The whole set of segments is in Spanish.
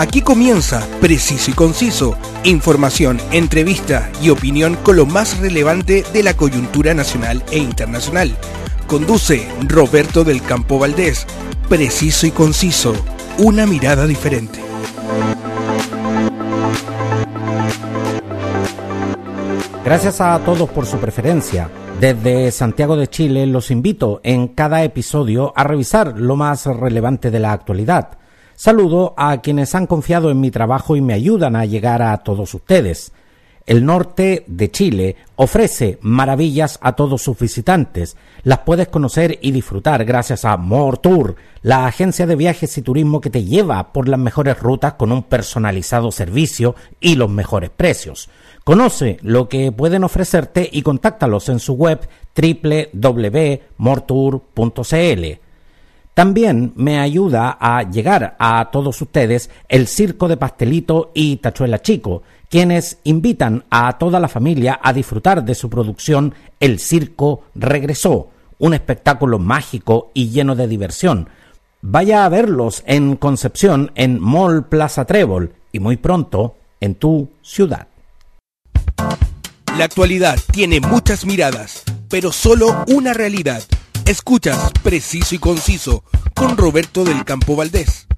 Aquí comienza Preciso y Conciso, información, entrevista y opinión con lo más relevante de la coyuntura nacional e internacional. Conduce Roberto del Campo Valdés. Preciso y Conciso, una mirada diferente. Gracias a todos por su preferencia. Desde Santiago de Chile los invito en cada episodio a revisar lo más relevante de la actualidad Saludo a quienes han confiado en mi trabajo y me ayudan a llegar a todos ustedes. El norte de Chile ofrece maravillas a todos sus visitantes. Las puedes conocer y disfrutar gracias a More Tour, la agencia de viajes y turismo que te lleva por las mejores rutas con un personalizado servicio y los mejores precios. Conoce lo que pueden ofrecerte y contáctalos en su web www.mortour.cl. También me ayuda a llegar a todos ustedes el Circo de Pastelito y Tachuela Chico, quienes invitan a toda la familia a disfrutar de su producción El Circo Regresó, un espectáculo mágico y lleno de diversión. Vaya a verlos en Concepción en Mall Plaza Trébol y muy pronto en tu ciudad. La actualidad tiene muchas miradas, pero solo una realidad Escuchas Preciso y Conciso con Roberto del Campo Valdés.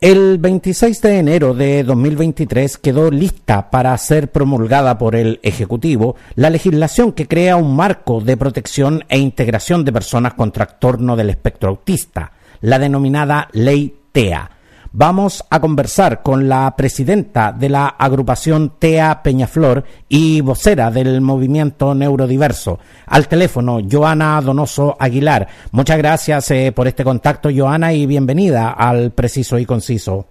El 26 de enero de 2023 quedó lista para ser promulgada por el Ejecutivo la legislación que crea un marco de protección e integración de personas con trastorno del espectro autista, la denominada Ley TEA Vamos a conversar con la presidenta de la agrupación TEA Peñaflor y vocera del movimiento neurodiverso. Al teléfono, Joana Donoso Aguilar. Muchas gracias eh, por este contacto, Joana, y bienvenida al Preciso y Conciso.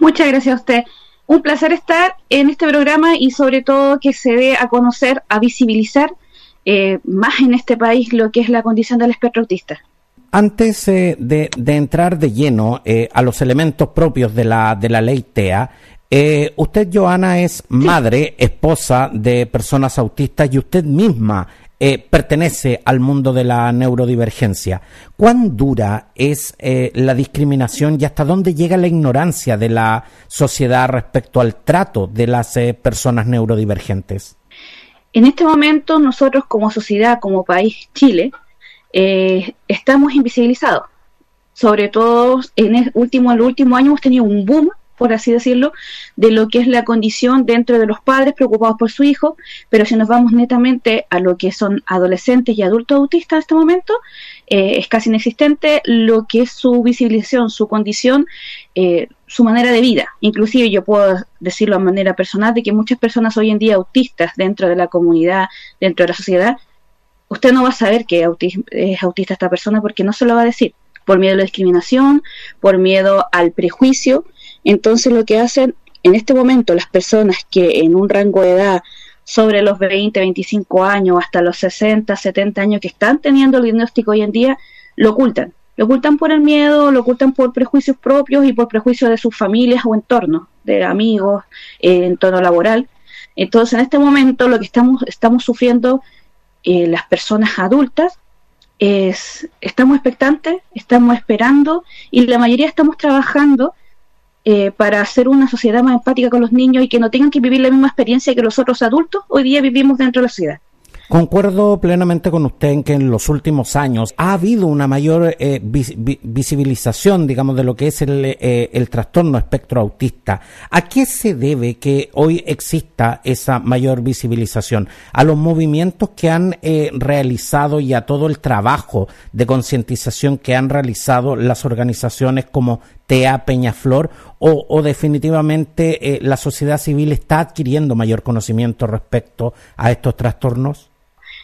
Muchas gracias a usted. Un placer estar en este programa y sobre todo que se dé a conocer, a visibilizar eh, más en este país lo que es la condición del espectro autista. Antes eh, de, entrar de lleno eh, a los elementos propios de la, de la ley TEA, eh, usted, Joana, es madre, esposa de personas autistas y usted misma pertenece al mundo de la neurodivergencia. ¿Cuán dura es la discriminación y hasta dónde llega la ignorancia de la sociedad respecto al trato de las personas neurodivergentes? En este momento, nosotros como sociedad, como país, Chile, eh, estamos invisibilizados. Sobre todo en el último, último año hemos tenido un boom, por así decirlo, de lo que es la condición dentro de los padres preocupados por su hijo, pero si nos vamos netamente a lo que son adolescentes y adultos autistas en este momento, eh, es casi inexistente lo que es su visibilización, su condición, eh, su manera de vida. Inclusive yo puedo decirlo de manera personal de que muchas personas hoy en día autistas dentro de la comunidad, dentro de la sociedad, usted no va a saber que es autista esta persona porque no se lo va a decir, por miedo a la discriminación, por miedo al prejuicio. Entonces lo que hacen en este momento las personas que en un rango de edad sobre los 20, 25 años, hasta los 60, 70 años que están teniendo el diagnóstico hoy en día, lo ocultan. Lo ocultan por el miedo, lo ocultan por prejuicios propios y por prejuicios de sus familias o entornos, de amigos, eh, entorno laboral. Entonces, en este momento lo que estamos, estamos sufriendo eh, las personas adultas, es, estamos expectantes, estamos esperando y la mayoría estamos trabajando eh, para hacer una sociedad más empática con los niños y que no tengan que vivir la misma experiencia que los otros adultos hoy día vivimos dentro de la sociedad. Concuerdo plenamente con usted en que en los últimos años ha habido una mayor eh, visibilización, digamos, de lo que es el, eh, el, trastorno espectro autista. ¿A qué se debe que hoy exista esa mayor visibilización? ¿A los movimientos que han eh, realizado y a todo el trabajo de concientización que han realizado las organizaciones como TEA Peñaflor o, o definitivamente la sociedad civil está adquiriendo mayor conocimiento respecto a estos trastornos?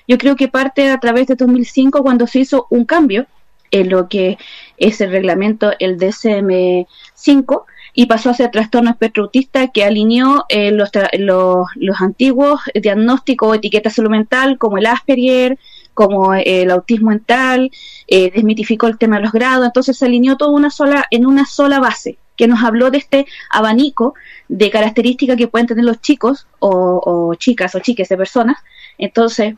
Yo creo que parte a través de 2005 cuando se hizo un cambio en lo que es el reglamento, el DSM-5, y pasó a ser trastorno espectro autista que alineó eh, los, los, antiguos diagnósticos o etiquetas salud mental como el Asperger, como eh, el autismo mental, eh, desmitificó el tema de los grados, entonces se alineó todo una sola, en una sola base, que nos habló de este abanico de características que pueden tener los chicos o chicas o chiques de personas. Entonces,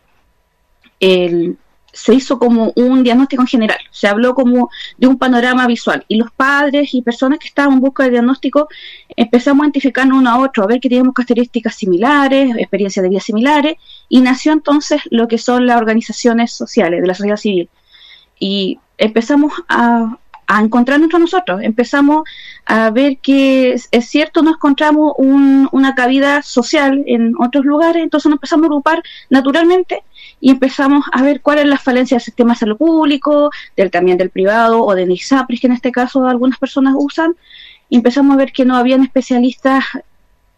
el, se hizo como un diagnóstico en general, se habló como de un panorama visual y los padres y personas que estaban en busca de diagnóstico empezamos a identificarnos uno a otro, a ver que teníamos características similares, experiencias de vida similares y nació entonces lo que son las organizaciones sociales de la sociedad civil. Y empezamos a, a encontrarnos nosotros, empezamos a ver que es, cierto, no encontramos una cabida social en otros lugares, entonces nos empezamos a agrupar naturalmente y empezamos a ver cuáles son las falencias del sistema de salud público, del también del privado o de ISAPRIS, que en este caso algunas personas usan, empezamos a ver que no habían especialistas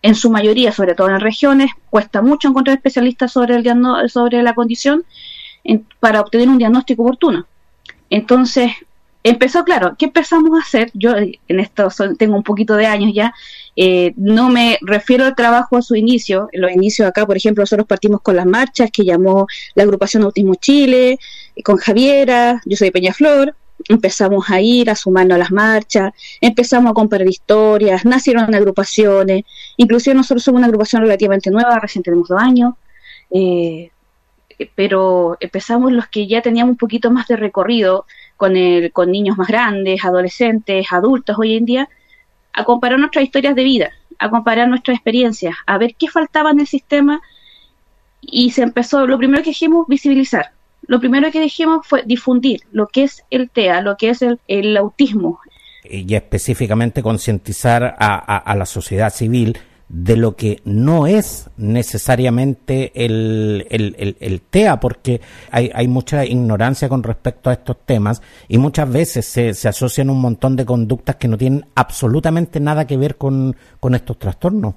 en su mayoría, sobre todo en regiones, cuesta mucho encontrar especialistas sobre, el sobre la condición para obtener un diagnóstico oportuno. Entonces, empezó, claro, ¿qué empezamos a hacer? Yo en esto tengo un poquito de años ya, eh, no me refiero al trabajo a su inicio, en los inicios acá, por ejemplo, nosotros partimos con las marchas que llamó la agrupación Autismo Chile, con Javiera, yo soy Peñaflor, empezamos a ir a sumarnos a las marchas, empezamos a comparar historias, nacieron agrupaciones, inclusive nosotros somos una agrupación relativamente nueva, recién tenemos dos años, eh, pero empezamos los que ya teníamos un poquito más de recorrido, con, el, con niños más grandes, adolescentes, adultos hoy en día, a comparar nuestras historias de vida, a comparar nuestras experiencias, a ver qué faltaba en el sistema y se empezó, lo primero que dijimos, visibilizar. Lo primero que dijimos fue difundir lo que es el TEA, lo que es el, el autismo. Y específicamente concientizar a, a la sociedad civil de lo que no es necesariamente el, el, TEA, porque hay, hay, mucha ignorancia con respecto a estos temas y muchas veces se, se, asocian un montón de conductas que no tienen absolutamente nada que ver con, estos trastornos.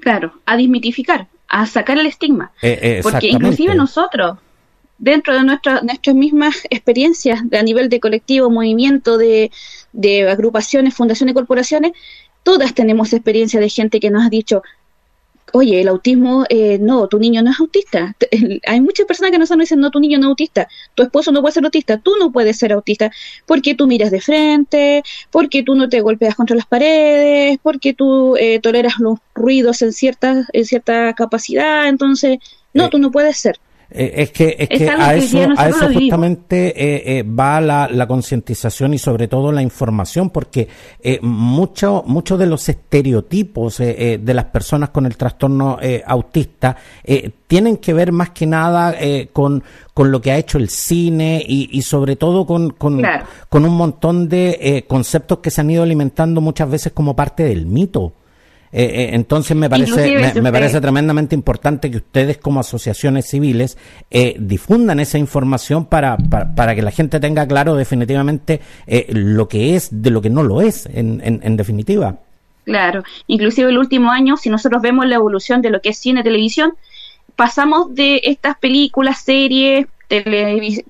Claro, a desmitificar, a sacar el estigma. Eh, eh, porque inclusive nosotros, dentro de nuestra, nuestras mismas experiencias a nivel de colectivo, movimiento, de, de agrupaciones, fundaciones, corporaciones, todas tenemos experiencia de gente que nos ha dicho, oye, el autismo, eh, no, tu niño no es autista. Hay muchas personas que nos dicen, no, tu niño no es autista, tu esposo no puede ser autista, tú no puedes ser autista, porque tú miras de frente, porque tú no te golpeas contra las paredes, porque tú eh, toleras los ruidos en cierta, en cierta capacidad, entonces, no, eh, tú no puedes ser. Eh, es que, es que a eso, a eso justamente eh, eh, va la, la concientización y sobre todo la información, porque muchos mucho de los estereotipos de las personas con el trastorno autista tienen que ver más que nada con, con lo que ha hecho el cine y, y sobre todo con, con, con un montón de conceptos que se han ido alimentando muchas veces como parte del mito. Eh, eh, entonces me parece, me, parece tremendamente importante que ustedes como asociaciones civiles eh, difundan esa información para, para, que la gente tenga claro definitivamente lo que es de lo que no lo es, en, en, definitiva. Claro, inclusive el último año, si nosotros vemos la evolución de lo que es cine, televisión, pasamos de estas películas, series,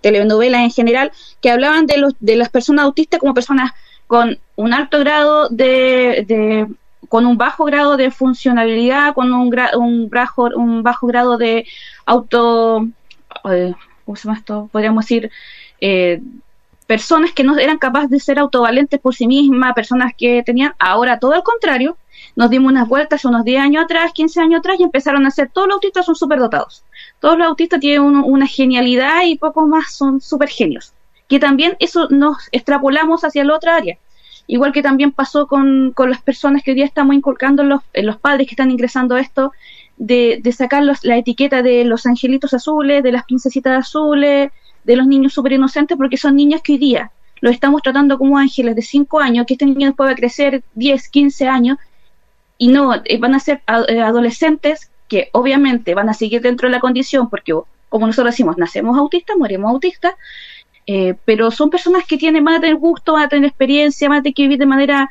telenovelas en general, que hablaban de, los, de las personas autistas como personas con un alto grado de, con un bajo grado de funcionalidad, con un, un, bajo, un grado de auto, eh, ¿cómo se llama esto? Podríamos decir, eh, personas que no eran capaces de ser autovalentes por sí mismas, personas que tenían, ahora todo al contrario, nos dimos unas vueltas unos 10 años atrás, 15 años atrás y empezaron a ser, todos los autistas son superdotados, todos los autistas tienen una genialidad y poco más son super genios, que también eso nos extrapolamos hacia la otra área igual que también pasó con, con las personas que hoy día estamos inculcando los, los padres que están ingresando a esto, de, de sacar la etiqueta de los angelitos azules, de las princesitas azules, de los niños súper inocentes, porque son niños que hoy día los estamos tratando como ángeles de 5 años, que este niño después crecer 10, 15 años, y no, eh, van a ser eh, adolescentes que obviamente van a seguir dentro de la condición, porque como nosotros decimos, nacemos autistas, morimos autistas, eh, pero son personas que tienen, van a tener gusto, van a tener experiencia, van a tener que vivir de manera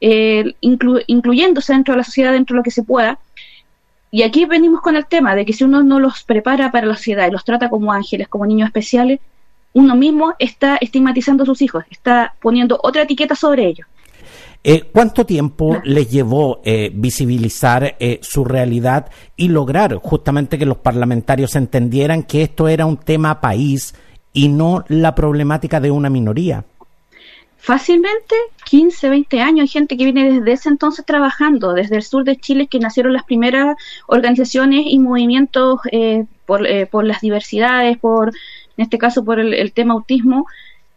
eh, incluyéndose dentro de la sociedad, dentro de lo que se pueda. Y aquí venimos con el tema de que si uno no los prepara para la sociedad y los trata como ángeles, como niños especiales, uno mismo está estigmatizando a sus hijos, está poniendo otra etiqueta sobre ellos. Eh, ¿Cuánto tiempo les llevó visibilizar su realidad y lograr justamente que los parlamentarios entendieran que esto era un tema país, y no la problemática de una minoría. Fácilmente 15, 20 años. Hay gente que viene desde ese entonces trabajando, desde el sur de Chile, que nacieron las primeras organizaciones y movimientos eh, por, eh, por las diversidades, por en este caso por el, tema autismo,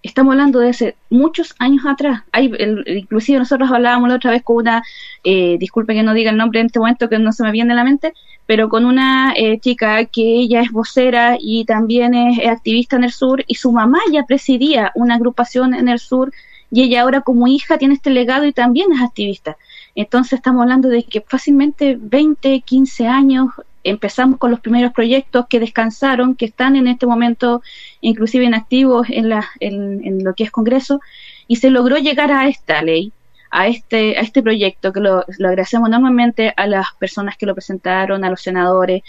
estamos hablando de hace muchos años atrás. Hay, inclusive nosotros hablábamos la otra vez con una, eh, disculpe que no diga el nombre en este momento que no se me viene a la mente, pero con una eh, chica que ella es vocera y también es, activista en el sur y su mamá ya presidía una agrupación en el sur y ella ahora como hija tiene este legado y también es activista. Entonces estamos hablando de que fácilmente 20, 15 años empezamos con los primeros proyectos que descansaron, que están en este momento inclusive inactivos en, la, en, lo que es Congreso, y se logró llegar a esta ley, a este, a este proyecto, que lo, agradecemos enormemente a las personas que lo presentaron, a los senadores,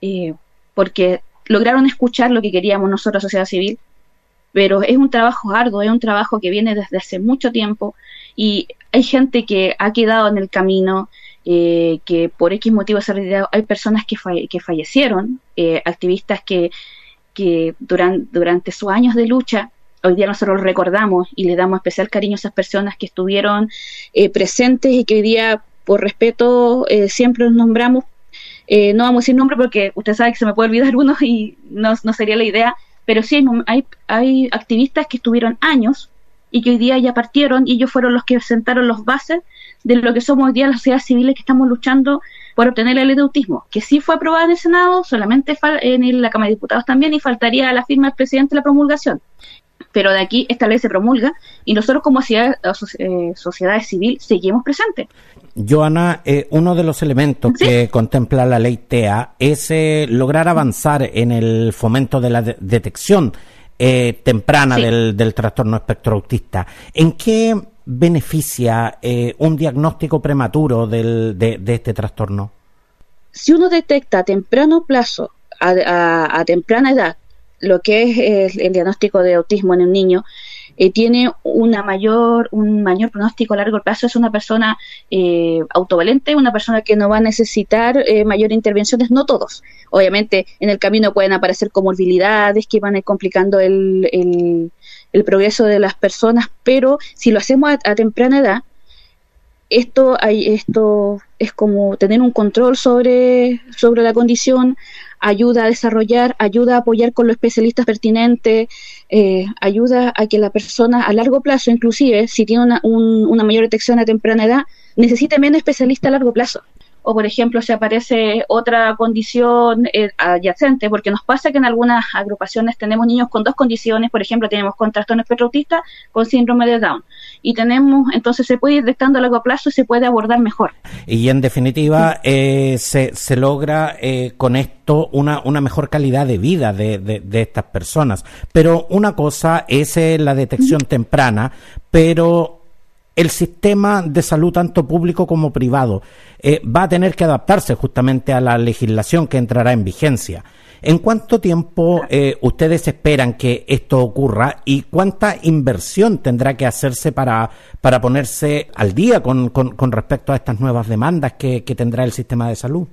eh, porque lograron escuchar lo que queríamos nosotros, sociedad civil, pero es un trabajo arduo, es un trabajo que viene desde hace mucho tiempo y hay gente que ha quedado en el camino, eh, que por X motivos se hay personas que, que fallecieron, eh, activistas que, que durante, durante sus años de lucha, hoy día nosotros recordamos y le damos especial cariño a esas personas que estuvieron eh, presentes y que hoy día, por respeto, siempre los nombramos. no vamos a decir nombre porque usted sabe que se me puede olvidar uno y no, no sería la idea, pero sí hay, hay activistas que estuvieron años y que hoy día ya partieron y ellos fueron los que sentaron los bases de lo que somos hoy día las sociedades civiles que estamos luchando por obtener la ley de autismo, que sí fue aprobada en el Senado, solamente en la Cámara de Diputados también y faltaría la firma del presidente de la promulgación. Pero de aquí esta ley se promulga y nosotros como sociedad, eh, sociedad civil seguimos presentes. Joana, eh, uno de los elementos que contempla la ley TEA es eh, lograr avanzar en el fomento de la detección temprana del, trastorno espectro autista. ¿En qué beneficia un diagnóstico prematuro de, este trastorno? Si uno detecta a temprano plazo, a, temprana edad, lo que es el diagnóstico de autismo en un niño, eh, tiene una mayor, un mayor pronóstico a largo plazo, es una persona eh, autovalente, una persona que no va a necesitar eh, mayor intervenciones, no todos. Obviamente en el camino pueden aparecer comorbilidades que van a ir complicando el, el, progreso de las personas, pero si lo hacemos a, temprana edad, esto, hay, esto es como tener un control sobre, sobre la condición, ayuda a desarrollar, ayuda a apoyar con los especialistas pertinentes, eh, ayuda a que la persona a largo plazo, inclusive si tiene una, una mayor detección a temprana edad, necesite menos especialista a largo plazo o por ejemplo si aparece otra condición eh, adyacente, porque nos pasa que en algunas agrupaciones tenemos niños con dos condiciones, por ejemplo tenemos con trastorno espectro autista con síndrome de Down. Y tenemos, entonces se puede ir detectando a largo plazo y se puede abordar mejor. Y en definitiva eh, se, se, logra eh, con esto una, una mejor calidad de vida de, de, estas personas, pero una cosa es la detección temprana, pero el sistema de salud, tanto público como privado, eh, va a tener que adaptarse justamente a la legislación que entrará en vigencia. ¿En cuánto tiempo eh, ustedes esperan que esto ocurra y cuánta inversión tendrá que hacerse para, para ponerse al día con, con, respecto a estas nuevas demandas que, que tendrá el sistema de salud?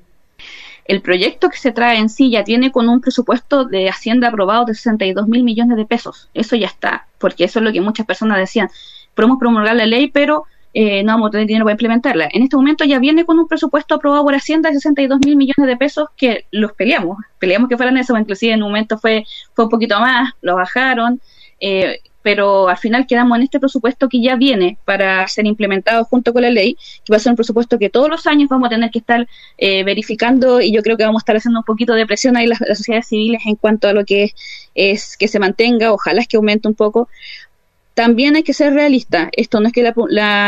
El proyecto que se trae en sí ya tiene con un presupuesto de Hacienda aprobado de 62 mil millones de pesos. Eso ya está, porque eso es lo que muchas personas decían podemos promulgar la ley, pero eh, no vamos a tener dinero para implementarla. En este momento ya viene con un presupuesto aprobado por Hacienda de 62 mil millones de pesos que los peleamos, peleamos que fueran eso, inclusive en un momento fue, fue un poquito más, lo bajaron, eh, pero al final quedamos en este presupuesto que ya viene para ser implementado junto con la ley, que va a ser un presupuesto que todos los años vamos a tener que estar eh, verificando y yo creo que vamos a estar haciendo un poquito de presión ahí las, las sociedades civiles en cuanto a lo que es, es que se mantenga, ojalá es que aumente un poco, también hay que ser realista. Esto no es que la,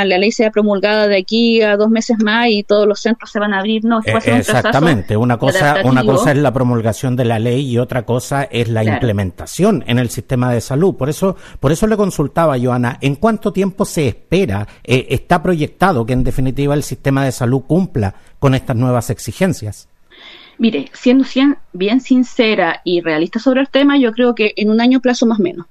la, ley sea promulgada de aquí a dos meses más y todos los centros se van a abrir. No, eh, Exactamente. Una cosa, una cosa es la promulgación de la ley y otra cosa es la implementación en el sistema de salud. Por eso, por eso le consultaba, Joana, ¿en cuánto tiempo se espera, eh, está proyectado que en definitiva el sistema de salud cumpla con estas nuevas exigencias? Mire, siendo bien sincera y realista sobre el tema, yo creo que en un año plazo más o menos.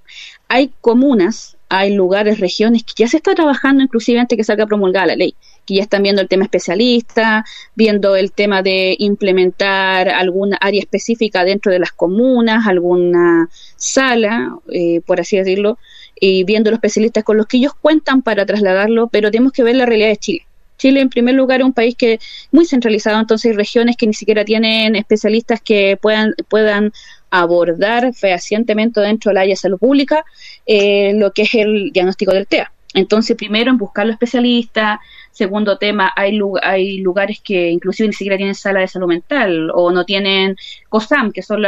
Hay comunas hay lugares, regiones que ya se está trabajando inclusive antes que salga promulgada la ley, que ya están viendo el tema especialista, viendo el tema de implementar alguna área específica dentro de las comunas, alguna sala, eh, por así decirlo, y viendo los especialistas con los que ellos cuentan para trasladarlo, pero tenemos que ver la realidad de Chile. Chile, en primer lugar, es un país que muy centralizado, entonces hay regiones que ni siquiera tienen especialistas que puedan, puedan abordar fehacientemente dentro del área de salud pública eh, lo que es el diagnóstico del TEA. Entonces, primero en buscar los especialistas, segundo tema, hay, hay lugares que inclusive ni siquiera tienen sala de salud mental o no tienen COSAM, que son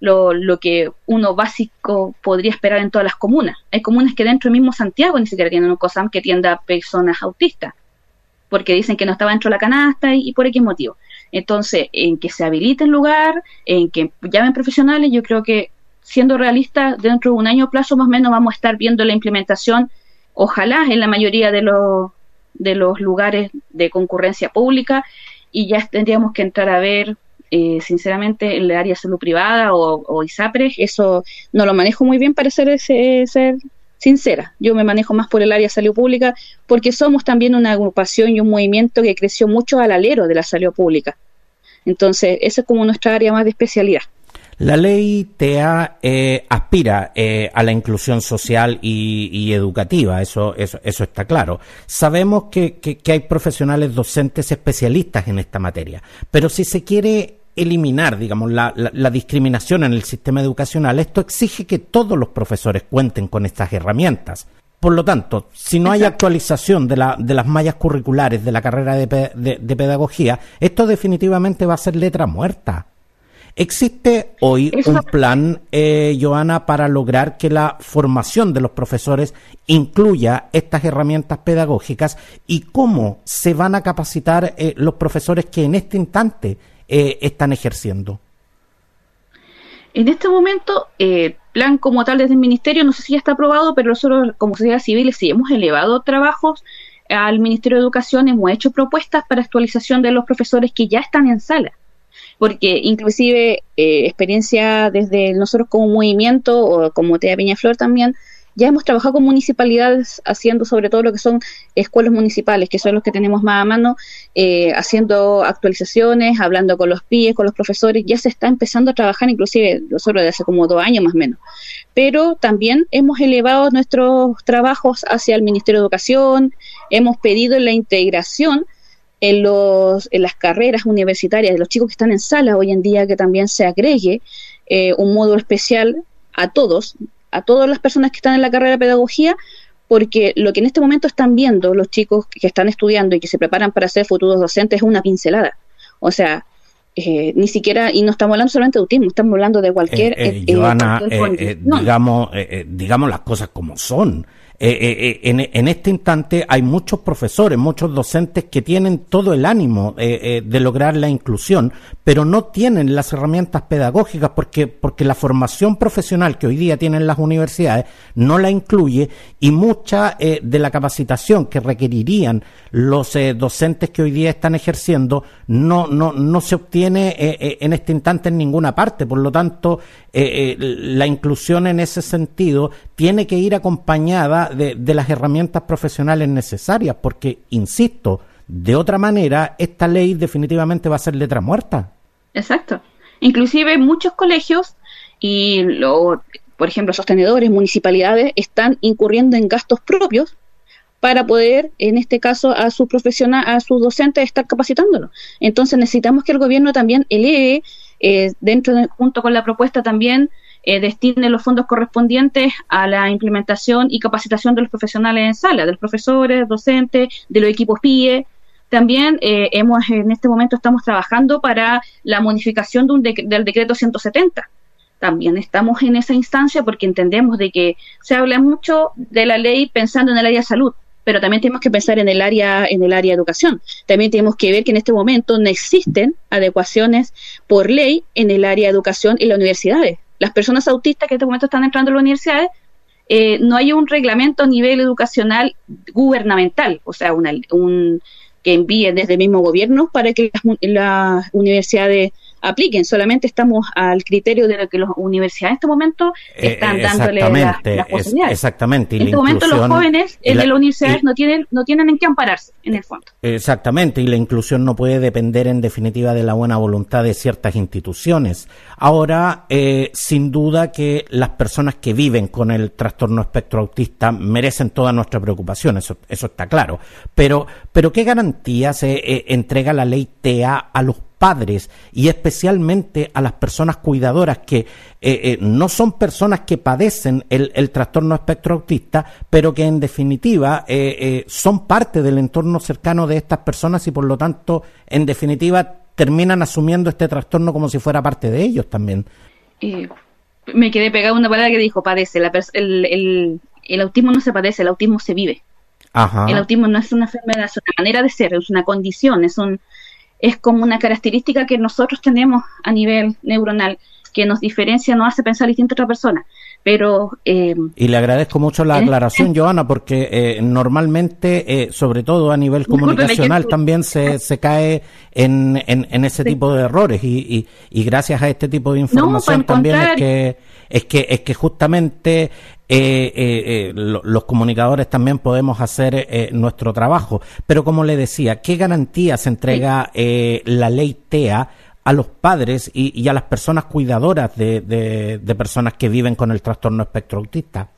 lo, lo, que uno básico podría esperar en todas las comunas. Hay comunas que dentro del mismo Santiago ni siquiera tienen un COSAM que atienda a personas autistas, porque dicen que no estaba dentro de la canasta y, y por X motivo. Entonces, en que se habilite el lugar, en que llamen profesionales, yo creo que siendo realistas, dentro de un año plazo más o menos vamos a estar viendo la implementación, ojalá en la mayoría de los, de los lugares de concurrencia pública, y ya tendríamos que entrar a ver, eh, sinceramente, el área de salud privada o, ISAPRES, eso no lo manejo muy bien para ser, ser sincera. Yo me manejo más por el área de salud pública porque somos también una agrupación y un movimiento que creció mucho al alero de la salud pública. Entonces, esa es como nuestra área más de especialidad. La ley TEA eh, aspira eh, a la inclusión social y, educativa, eso, eso, eso, está claro. Sabemos que, que, hay profesionales docentes especialistas en esta materia, pero si se quiere eliminar, digamos, la, la, discriminación en el sistema educacional, esto exige que todos los profesores cuenten con estas herramientas. Por lo tanto, si no hay actualización de, la, de, las mallas curriculares de la carrera de, pedagogía, esto definitivamente va a ser letra muerta. ¿Existe hoy un plan, eh, Joana, para lograr que la formación de los profesores incluya estas herramientas pedagógicas y cómo se van a capacitar eh, los profesores que en este instante eh, están ejerciendo? En este momento, eh, plan como tal desde el ministerio, no sé si ya está aprobado, pero nosotros como sociedad civil sí hemos elevado trabajos al Ministerio de Educación, hemos hecho propuestas para actualización de los profesores que ya están en sala. Porque inclusive eh, experiencia desde nosotros como movimiento o como TEA Peñaflor también, ya hemos trabajado con municipalidades haciendo sobre todo lo que son escuelas municipales, que son los que tenemos más a mano, eh, haciendo actualizaciones, hablando con los PIE, con los profesores, ya se está empezando a trabajar inclusive nosotros desde hace como dos años más o menos. Pero también hemos elevado nuestros trabajos hacia el Ministerio de Educación, hemos pedido la integración en, los, en las carreras universitarias de los chicos que están en sala hoy en día que también se agregue eh, un módulo especial a todos, a todas las personas que están en la carrera de pedagogía, porque lo que en este momento están viendo los chicos que están estudiando y que se preparan para ser futuros docentes es una pincelada. O sea, eh, ni siquiera, y no estamos hablando solamente de autismo, estamos hablando de cualquier... Eh, eh, digamos, digamos las cosas como son. Eh, eh, eh, en, en, este instante hay muchos profesores, muchos docentes que tienen todo el ánimo de lograr la inclusión, pero no tienen las herramientas pedagógicas porque, porque la formación profesional que hoy día tienen las universidades no la incluye y mucha de la capacitación que requerirían los docentes que hoy día están ejerciendo no, no, no se obtiene en este instante en ninguna parte. Por lo tanto, la inclusión en ese sentido tiene que ir acompañada de, las herramientas profesionales necesarias, porque, insisto, de otra manera, esta ley definitivamente va a ser letra muerta. Exacto. Inclusive muchos colegios y, lo, por ejemplo, sostenedores, municipalidades, están incurriendo en gastos propios para poder, en este caso, a sus profesionales, a sus docentes estar capacitándolo. Entonces necesitamos que el gobierno también eleve, eh, dentro de, junto con la propuesta también, eh, destine los fondos correspondientes a la implementación y capacitación de los profesionales en sala, de los profesores, docentes, de los equipos PIE. También eh, hemos en este momento estamos trabajando para la modificación de un del decreto 170. También estamos en esa instancia porque entendemos de que se habla mucho de la ley pensando en el área de salud, pero también tenemos que pensar en el área en el área de educación. También tenemos que ver que en este momento no existen adecuaciones por ley en el área de educación y las universidades las personas autistas que en este momento están entrando a las universidades, eh, no hay un reglamento a nivel educacional gubernamental, o sea, un que envíen desde el mismo gobierno para que las universidades apliquen, solamente estamos al criterio de lo que las universidades en este momento eh, están dándole las posibilidades. exactamente. en este momento los jóvenes de las universidades no tienen no tienen en qué ampararse, en el fondo. Exactamente, y la inclusión no puede depender en definitiva de la buena voluntad de ciertas instituciones. Ahora, eh, sin duda que las personas que viven con el trastorno espectro autista merecen toda nuestra preocupación, eso, eso está claro. Pero, pero ¿qué garantías eh, entrega la ley TEA a los padres y especialmente a las personas cuidadoras que eh, eh, no son personas que padecen el, trastorno espectro autista, pero que en definitiva eh, son parte del entorno cercano de estas personas y por lo tanto, en definitiva, terminan asumiendo este trastorno como si fuera parte de ellos también. me quedé pegado una palabra que dijo padece. el, el autismo no se padece, el autismo se vive. El autismo no es una enfermedad, es una manera de ser, es una condición, es un es como una característica que nosotros tenemos a nivel neuronal que nos diferencia, nos hace pensar distinto a otra persona. Pero, eh, y le agradezco mucho la aclaración, Joana, porque eh, normalmente, eh, sobre todo a nivel comunicacional, también se, se cae en, en, ese tipo de errores. Y, y, gracias a este tipo de información también es que, es que, es que justamente los comunicadores también podemos hacer nuestro trabajo. Pero como le decía, ¿qué garantías entrega la ley TEA a los padres y, a las personas cuidadoras de, de, personas que viven con el trastorno espectro autista?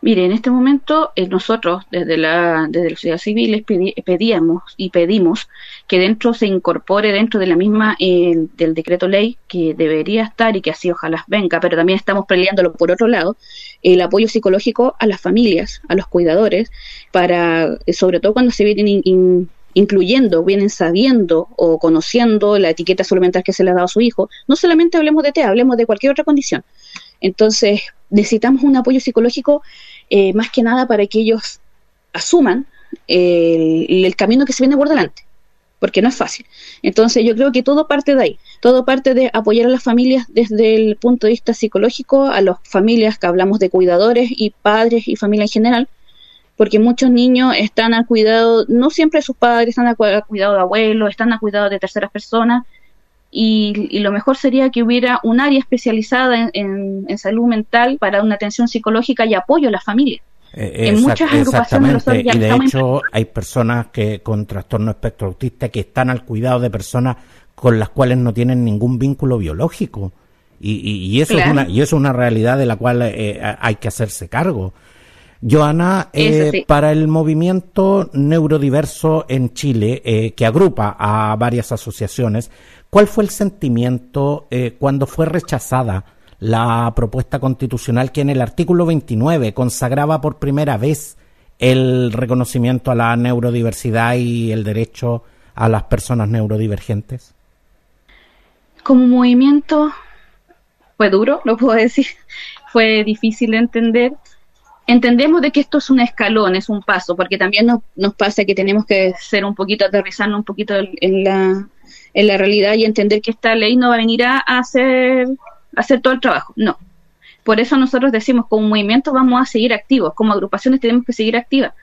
Mire, en este momento eh, nosotros desde la, desde la sociedad civil pedíamos y pedimos que dentro se incorpore dentro de la misma eh, del decreto ley que debería estar y que así ojalá venga, pero también estamos peleándolo por otro lado, el apoyo psicológico a las familias, a los cuidadores, para sobre todo cuando se vienen incluyendo, vienen sabiendo o conociendo la etiqueta suplementar que se le ha dado a su hijo, no solamente hablemos de TEA, hablemos de cualquier otra condición. Entonces, necesitamos un apoyo psicológico eh, más que nada para que ellos asuman el, el, camino que se viene por delante, porque no es fácil. Entonces, yo creo que todo parte de ahí, todo parte de apoyar a las familias desde el punto de vista psicológico, a las familias que hablamos de cuidadores y padres y familia en general, porque muchos niños están a cuidado, no siempre sus padres, están a, cuidado de abuelos, están a cuidado de terceras personas, y, lo mejor sería que hubiera un área especializada en, salud mental para una atención psicológica y apoyo a la familia. Eh, en muchas agrupaciones y de hecho hay personas que con trastorno espectro autista que están al cuidado de personas con las cuales no tienen ningún vínculo biológico. Y, eso es una y eso es una realidad de la cual eh, hay que hacerse cargo. Joana, eh, para el movimiento neurodiverso en Chile, eh, que agrupa a varias asociaciones, ¿cuál fue el sentimiento eh, cuando fue rechazada la propuesta constitucional que en el artículo 29 consagraba por primera vez el reconocimiento a la neurodiversidad y el derecho a las personas neurodivergentes? Como movimiento fue duro, lo puedo decir, fue difícil de entender entendemos de que esto es un escalón, es un paso, porque también nos, pasa que tenemos que ser un poquito, aterrizando un poquito en la, en la realidad y entender que esta ley no va a venir a, hacer, hacer todo el trabajo, no. Por eso nosotros decimos, como movimiento vamos a seguir activos, como agrupaciones tenemos que seguir activas,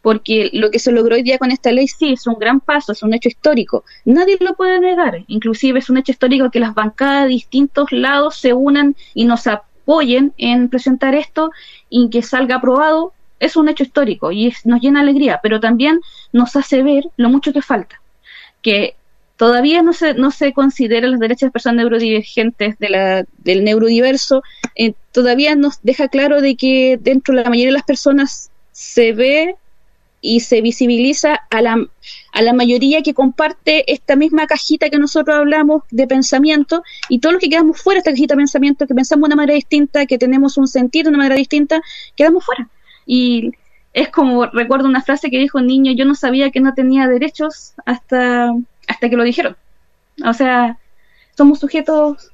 porque lo que se logró hoy día con esta ley sí es un gran paso, es un hecho histórico, nadie lo puede negar, inclusive es un hecho histórico que las bancadas de distintos lados se unan y nos apoyen en presentar esto y que salga aprobado, es un hecho histórico y nos llena alegría, pero también nos hace ver lo mucho que falta, que todavía no se, no se considera los derechos de personas neurodivergentes de la, del neurodiverso, eh, todavía nos deja claro de que dentro de la mayoría de las personas se ve y se visibiliza a la, a la mayoría que comparte esta misma cajita que nosotros hablamos de pensamiento y todos los que quedamos fuera de esta cajita de pensamiento, que pensamos de una manera distinta, que tenemos un sentido de una manera distinta, quedamos fuera. Y es como, recuerdo una frase que dijo un niño, yo no sabía que no tenía derechos hasta, hasta que lo dijeron. O sea, somos sujetos,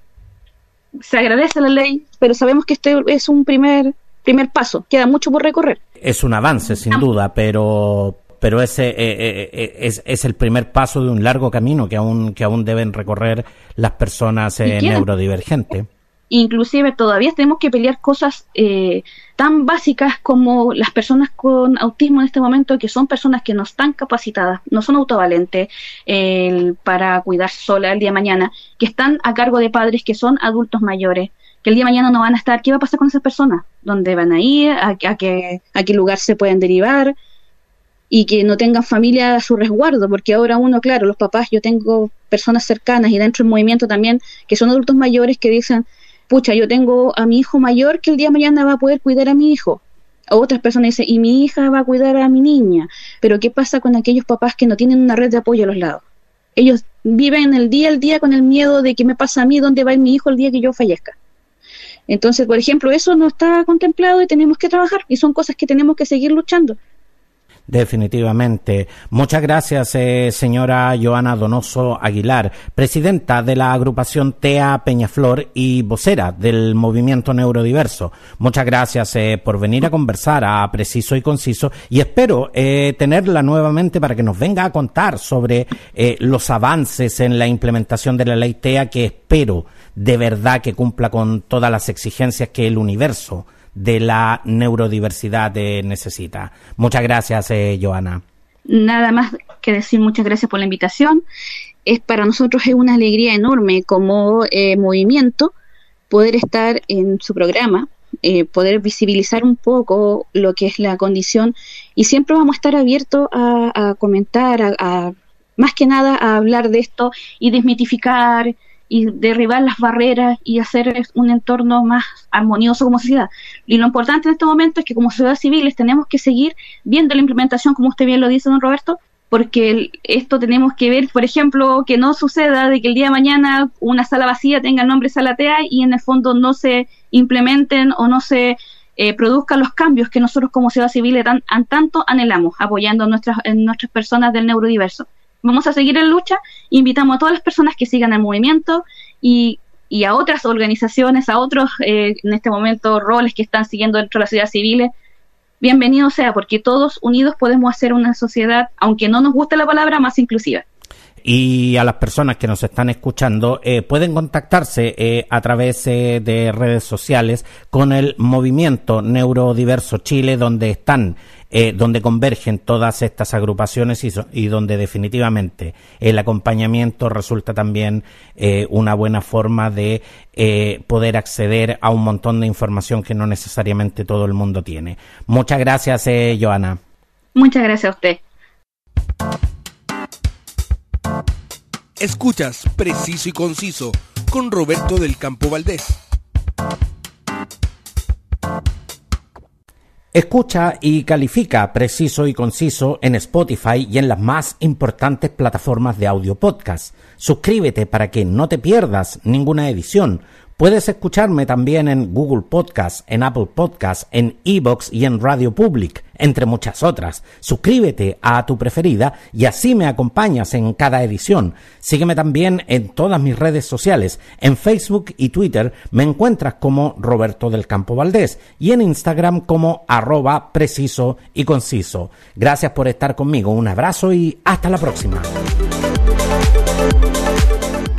se agradece la ley, pero sabemos que este es un primer primer paso, queda mucho por recorrer. Es un avance, sin duda, pero pero ese eh, eh, eh, es, es, el primer paso de un largo camino que aún que aún deben recorrer las personas neurodivergentes. Inclusive todavía tenemos que pelear cosas tan básicas como las personas con autismo en este momento, que son personas que no están capacitadas, no son autovalentes para cuidarse sola el día de mañana, que están a cargo de padres que son adultos mayores, que el día de mañana no van a estar, ¿qué va a pasar con esas personas? ¿Dónde van a ir? ¿A, qué, a qué lugar se pueden derivar? Y que no tengan familia a su resguardo, porque ahora uno, claro, los papás, yo tengo personas cercanas y dentro del movimiento también, que son adultos mayores que dicen, pucha, yo tengo a mi hijo mayor que el día mañana va a poder cuidar a mi hijo. A otras personas dicen, y mi hija va a cuidar a mi niña. Pero ¿qué pasa con aquellos papás que no tienen una red de apoyo a los lados? Ellos viven el día al día con el miedo de qué me pasa a mí, dónde va a mi hijo el día que yo fallezca. Entonces, por ejemplo, eso no está contemplado y tenemos que trabajar y son cosas que tenemos que seguir luchando. Definitivamente. Muchas gracias, eh, señora Joana Donoso Aguilar, presidenta de la agrupación TEA Peñaflor y vocera del movimiento neurodiverso. Muchas gracias eh, por venir a conversar a Preciso y Conciso y espero eh, tenerla nuevamente para que nos venga a contar sobre los avances en la implementación de la ley TEA que espero de verdad que cumpla con todas las exigencias que el universo de la neurodiversidad necesita. Muchas gracias, eh, Joana. Nada más que decir muchas gracias por la invitación. Es para nosotros es una alegría enorme como eh, movimiento poder estar en su programa, eh, poder visibilizar un poco lo que es la condición y siempre vamos a estar abiertos a, comentar, a, más que nada a hablar de esto y desmitificar y derribar las barreras y hacer un entorno más armonioso como sociedad. Y lo importante en este momento es que como sociedad civiles tenemos que seguir viendo la implementación, como usted bien lo dice, don Roberto, porque esto tenemos que ver, por ejemplo, que no suceda de que el día de mañana una sala vacía tenga el nombre sala TEA y en el fondo no se implementen o no se eh, produzcan los cambios que nosotros como sociedad civil tan, tanto anhelamos, apoyando a nuestras, en nuestras personas del neurodiverso vamos a seguir en lucha. Invitamos a todas las personas que sigan el movimiento y, a otras organizaciones, a otros, eh, en este momento, roles que están siguiendo dentro de la sociedad civil. Bienvenido sea, porque todos unidos podemos hacer una sociedad, aunque no nos guste la palabra, más inclusiva y a las personas que nos están escuchando eh, pueden contactarse eh, a través eh, de redes sociales con el movimiento Neurodiverso Chile donde están donde convergen todas estas agrupaciones y, y, donde definitivamente el acompañamiento resulta también una buena forma de poder acceder a un montón de información que no necesariamente todo el mundo tiene. Muchas gracias, Joana. Muchas gracias a usted. Escuchas Preciso y Conciso con Roberto del Campo Valdés. Escucha y califica Preciso y Conciso en Spotify y en las más importantes plataformas de audio podcast. Suscríbete para que no te pierdas ninguna edición Puedes escucharme también en Google Podcast, en Apple Podcast, en Evox y en Radio Public, entre muchas otras. Suscríbete a tu preferida y así me acompañas en cada edición. Sígueme también en todas mis redes sociales. En Facebook y Twitter me encuentras como Roberto del Campo Valdés y en Instagram como arroba preciso y conciso. Gracias por estar conmigo. Un abrazo y hasta la próxima.